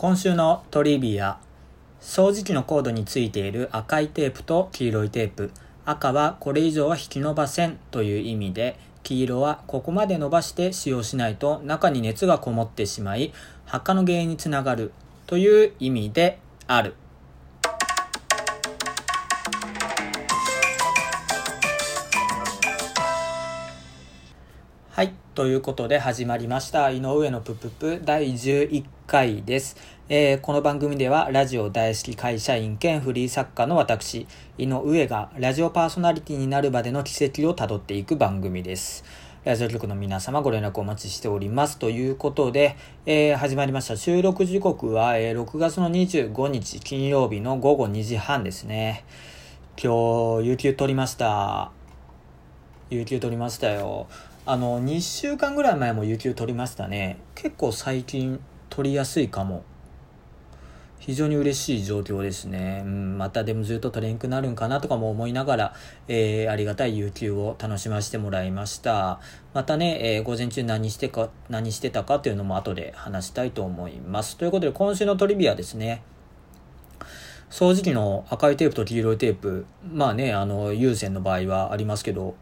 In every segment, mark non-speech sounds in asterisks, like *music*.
今週のトリビア。掃除機のコードについている赤いテープと黄色いテープ。赤はこれ以上は引き伸ばせんという意味で黄色はここまで伸ばして使用しないと中に熱がこもってしまい発火の原因につながるという意味である。ということで始まりました。井上のぷぷぷ第11回です。えー、この番組ではラジオ大好き会社員兼フリー作家の私、井上がラジオパーソナリティになるまでの奇跡をたどっていく番組です。ラジオ局の皆様ご連絡お待ちしております。ということで、えー、始まりました。収録時刻は、え、6月の25日金曜日の午後2時半ですね。今日、有給取りました。有給取りましたよ。あの、2週間ぐらい前も有給取りましたね。結構最近取りやすいかも。非常に嬉しい状況ですね。うん、またでもずっと取れんくなるんかなとかも思いながら、えー、ありがたい有給を楽しませてもらいました。またね、えー、午前中何してか、何してたかっていうのも後で話したいと思います。ということで、今週のトリビアですね。掃除機の赤いテープと黄色いテープ、まあね、あの、有線の場合はありますけど、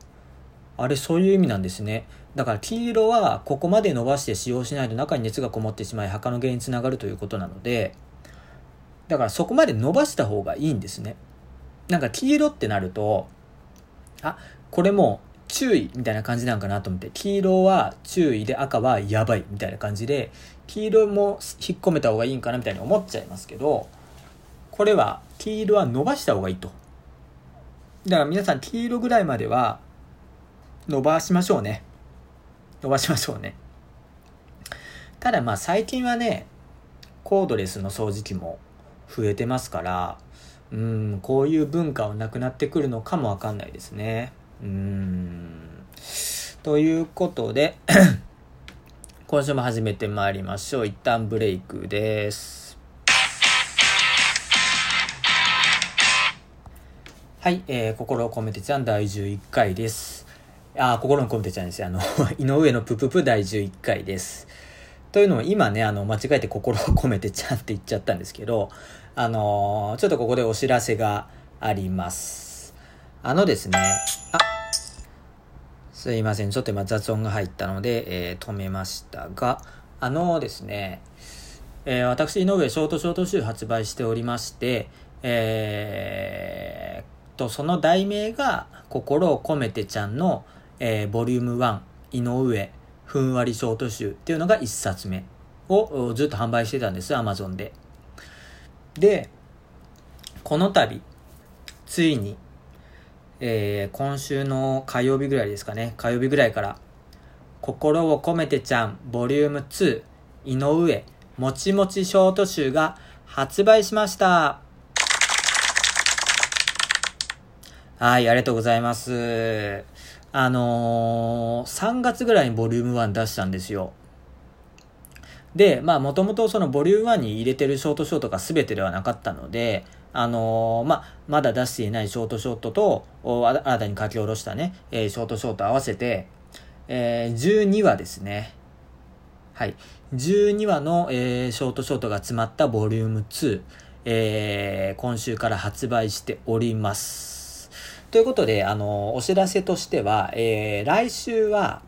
あれそういう意味なんですね。だから黄色はここまで伸ばして使用しないと中に熱がこもってしまい墓の原因につながるということなので、だからそこまで伸ばした方がいいんですね。なんか黄色ってなると、あ、これも注意みたいな感じなんかなと思って、黄色は注意で赤はやばいみたいな感じで、黄色も引っ込めた方がいいんかなみたいに思っちゃいますけど、これは黄色は伸ばした方がいいと。だから皆さん黄色ぐらいまでは伸ばしましょうね。伸ばしましょうね。ただまあ最近はね、コードレスの掃除機も増えてますから、うん、こういう文化はなくなってくるのかもわかんないですね。うん。ということで *coughs* 今週も始めてまいりましょう。一旦ブレイクです。はい、えー、心を込めてちゃん第11回です。あ、心の込めてちゃんですよあの、*laughs* 井上のぷぷぷ第11回です。というのも今ね、あの、間違えて心を込めてちゃんって言っちゃったんですけど、あのちょっとここでお知らせがあります。あのですね、あ、すいません。ちょっと今雑音が入ったので、えー、止めましたが、あのですね、えー、私、井上ショートショート集発売しておりまして、えー、と、その題名が、心を込めてちゃんの、えー、ボリューム1、井上、ふんわりショート集っていうのが1冊目をずっと販売してたんです、アマゾンで。で、この度、ついに、えー、今週の火曜日ぐらいですかね、火曜日ぐらいから、心を込めてちゃん、ボリューム2、井上、もちもちショート集が発売しました。はい、ありがとうございます。あのー、3月ぐらいにボリューム1出したんですよ。で、まあ、もともとそのボリューム1に入れてるショートショートが全てではなかったので、あのー、まあ、まだ出していないショートショートと、新たに書き下ろしたね、えー、ショートショート合わせて、えー、12話ですね。はい。12話の、えー、ショートショートが詰まったボリューム2、えー、今週から発売しております。ということで、あの、お知らせとしては、えー、来週は、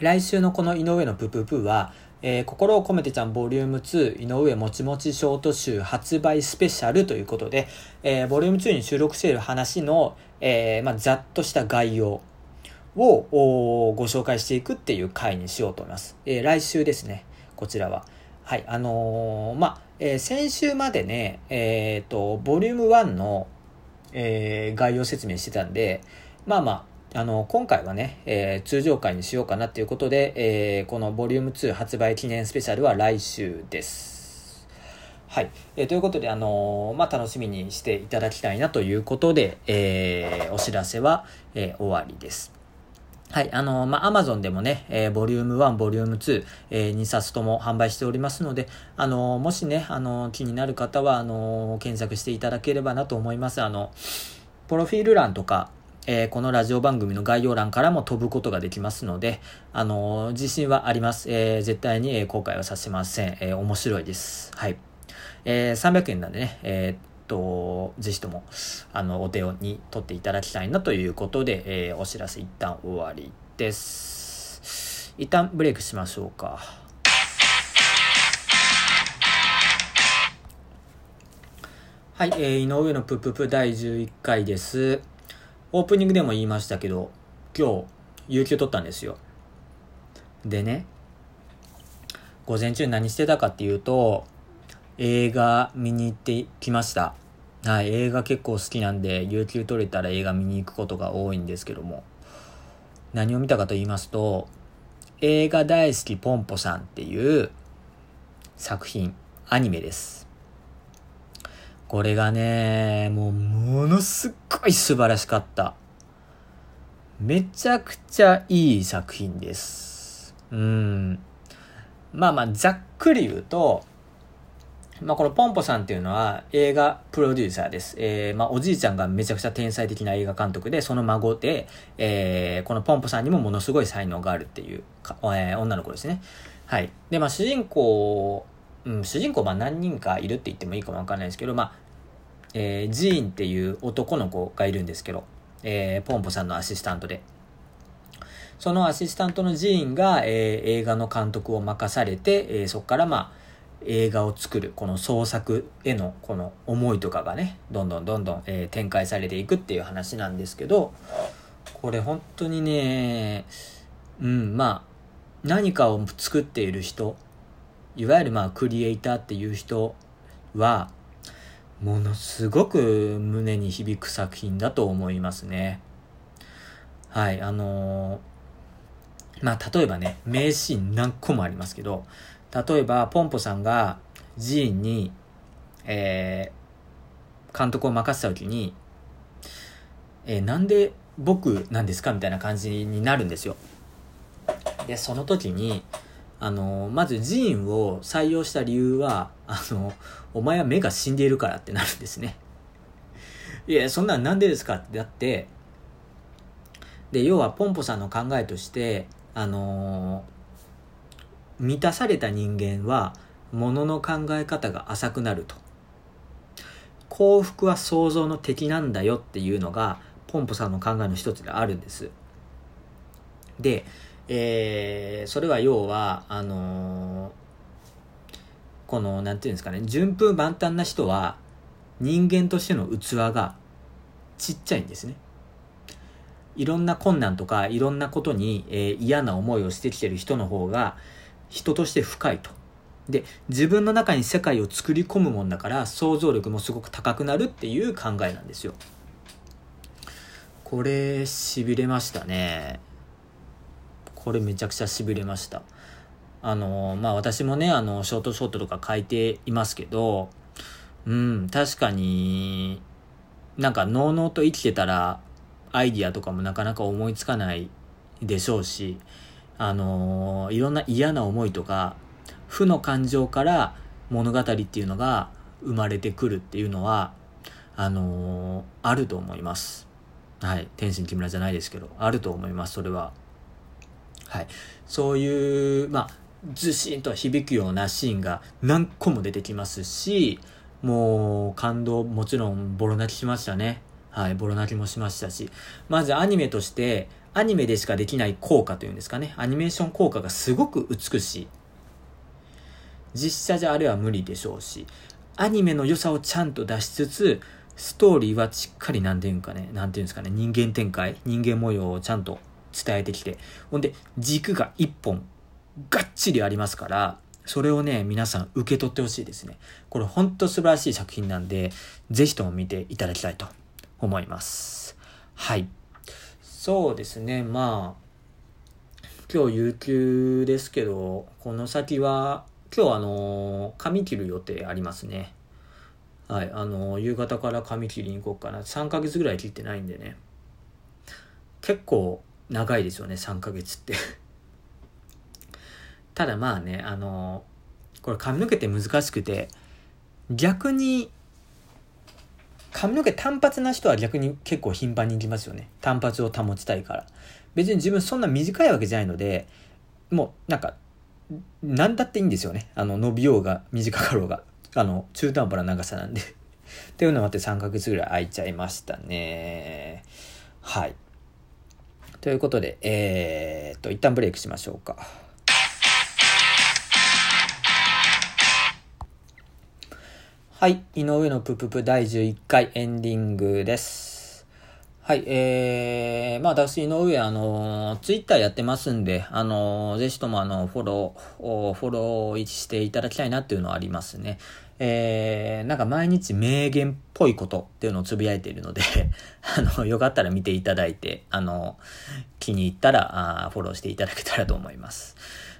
来週のこの井上のプププは、えー、心を込めてちゃんボリューム2井上もちもちショート集発売スペシャルということで、えー、ボリューム2に収録している話の、えー、まあ、ざっとした概要をおご紹介していくっていう回にしようと思います。え来週ですね、こちらは。はい、あのまあ、え先週までね、えっ、と、ボリューム1のえー、概要説明してたんで、まあまあ、あの、今回はね、えー、通常回にしようかなっていうことで、えー、このボリューム2発売記念スペシャルは来週です。はい。えー、ということで、あのまあ、楽しみにしていただきたいなということで、え、お知らせは、え、終わりです。はい。あの、まあ、アマゾンでもね、えー、ボリューム1、ボリューム2、えー、2冊とも販売しておりますので、あの、もしね、あの、気になる方は、あの、検索していただければなと思います。あの、プロフィール欄とか、えー、このラジオ番組の概要欄からも飛ぶことができますので、あの、自信はあります。えー、絶対に、え後悔はさせません。え面白いです。はい。え300円なんでね、えっと、ぜひとも、あの、お手に取っていただきたいなということで、えお知らせ一旦終わりです。一旦ブレイクしましょうか。はい、えー、井上のぷぷぷ第11回です。オープニングでも言いましたけど、今日、有給取ったんですよ。でね、午前中何してたかっていうと、映画見に行ってきました。はい、映画結構好きなんで、有給取れたら映画見に行くことが多いんですけども、何を見たかと言いますと、映画大好きポンポさんっていう作品、アニメです。これがね、もうものすっごい素晴らしかった。めちゃくちゃいい作品です。うん。まあまあ、ざっくり言うと、まあこのポンポさんっていうのは映画プロデューサーです。えー、まあおじいちゃんがめちゃくちゃ天才的な映画監督で、その孫で、えー、このポンポさんにもものすごい才能があるっていうかえー、女の子ですね。はい。で、まあ主人公うん、主人公まあ何人かいるって言ってもいいかもわかんないですけど、まあ、えー、ジーンっていう男の子がいるんですけど、えー、ポンポさんのアシスタントで。そのアシスタントのジーンが、えー、映画の監督を任されて、えー、そこからまあ、映画を作る、この創作へのこの思いとかがね、どんどんどんどん、えー、展開されていくっていう話なんですけど、これ本当にね、うん、まあ、何かを作っている人、いわゆるまあクリエイターっていう人はものすごく胸に響く作品だと思いますね。はい、あのー、まあ例えばね、名シーン何個もありますけど、例えばポンポさんがジーンに、えー、監督を任せた時に、えー、なんで僕なんですかみたいな感じになるんですよ。で、その時に、あの、まずジーンを採用した理由は、あの、お前は目が死んでいるからってなるんですね。いや、そんなんなんでですかってだって、で、要はポンポさんの考えとして、あの満たされた人間は、もの考え方が浅くなると。幸福は想像の敵なんだよっていうのが、ポンポさんの考えの一つであるんです。で、えー、それは要は、あのー、この、なんていうんですかね、順風満帆な人は、人間としての器がちっちゃいんですね。いろんな困難とか、いろんなことに、えー、嫌な思いをしてきてる人の方が、人として深いと。で、自分の中に世界を作り込むもんだから、想像力もすごく高くなるっていう考えなんですよ。これ、痺れましたね。これめちゃくちゃしびれました。あの、まあ私もね、あの、ショートショートとか書いていますけど、うん、確かに、なんか、のうのうと生きてたら、アイディアとかもなかなか思いつかないでしょうし、あのいろんな嫌な思いとか、負の感情から物語っていうのが生まれてくるっていうのは、あのあると思います。はい。天心木村じゃないですけど、あると思います、それは。はい。そういう、まあ、ずしんと響くようなシーンが何個も出てきますし、もう感動、もちろんボロ泣きしましたね。はい、ボロ泣きもしましたし、まずアニメとして、アニメでしかできない効果というんですかね、アニメーション効果がすごく美しい。実写じゃあれは無理でしょうし、アニメの良さをちゃんと出しつつ、ストーリーはしっかりなんていうんかね、なんていうんですかね、人間展開、人間模様をちゃんと伝えてきて、ほんで、軸が一本、がっちりありますから、それをね、皆さん受け取ってほしいですね。これほんと素晴らしい作品なんで、ぜひとも見ていただきたいと思います。はい。そうですね、まあ、今日有給ですけど、この先は、今日あの、髪切る予定ありますね。はい、あの、夕方から髪切りに行こうかな。3ヶ月ぐらい切ってないんでね。結構長いですよね、3ヶ月って *laughs* ただまあね、あの、これ髪の毛って難しくて、逆に髪の毛単発な人は逆に結構頻繁に行きますよね。単発を保ちたいから。別に自分そんな短いわけじゃないので、もうなんか、何だっていいんですよね。あの、伸びようが短かろうが。あの、中途半端な長さなんで。っていうのもあって3ヶ月ぐらい空いちゃいましたね。はい。ということで、えー、っと、一旦ブレイクしましょうか。はい。井上のぷぷぷ第11回エンディングです。はい。えー、まあ私、井上、あの、ツイッターやってますんで、あの、ぜひともあの、フォロー、フォローしていただきたいなっていうのはありますね。えー、なんか毎日名言っぽいことっていうのをつぶやいているので *laughs* あの、よかったら見ていただいて、あの、気に入ったら、あフォローしていただけたらと思います。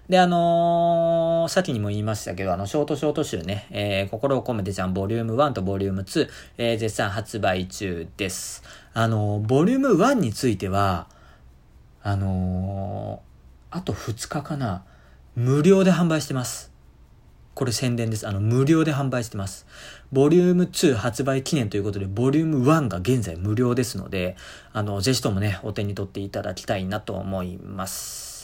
で、あのー、さっきにも言いましたけど、あの、ショートショート集ね、えー、心を込めてちゃん、ボリューム1とボリューム2、えー、絶賛発売中です。あのー、ボリューム1については、あのー、あと2日かな、無料で販売してます。これ宣伝です。あの、無料で販売してます。ボリューム2発売記念ということで、ボリューム1が現在無料ですので、あの、ぜひともね、お手に取っていただきたいなと思います。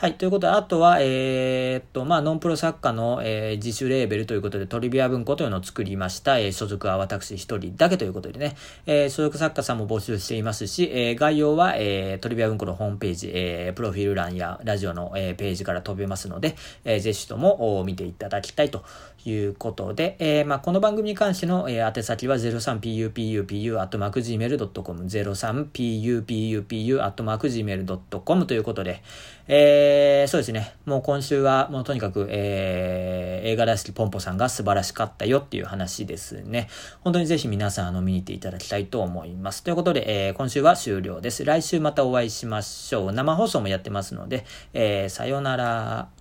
はい。ということで、あとは、えー、っと、まあ、ノンプロ作家の、えー、自主レーベルということで、トリビア文庫というのを作りました。えー、所属は私一人だけということでね、えー、所属作家さんも募集していますし、えー、概要は、えー、トリビア文庫のホームページ、えー、プロフィール欄やラジオの、えー、ページから飛べますので、えー、ぜひとも見ていただきたいということで、えー、まあ、この番組に関しての、えー、宛先は 03pupupu.gmail.com、03pupupu.gmail.com ということで、えー、そうですね。もう今週は、もうとにかく、えー、映画大好きポンポさんが素晴らしかったよっていう話ですね。本当にぜひ皆さん、あの、見に行っていただきたいと思います。ということで、えー、今週は終了です。来週またお会いしましょう。生放送もやってますので、えー、さようなら。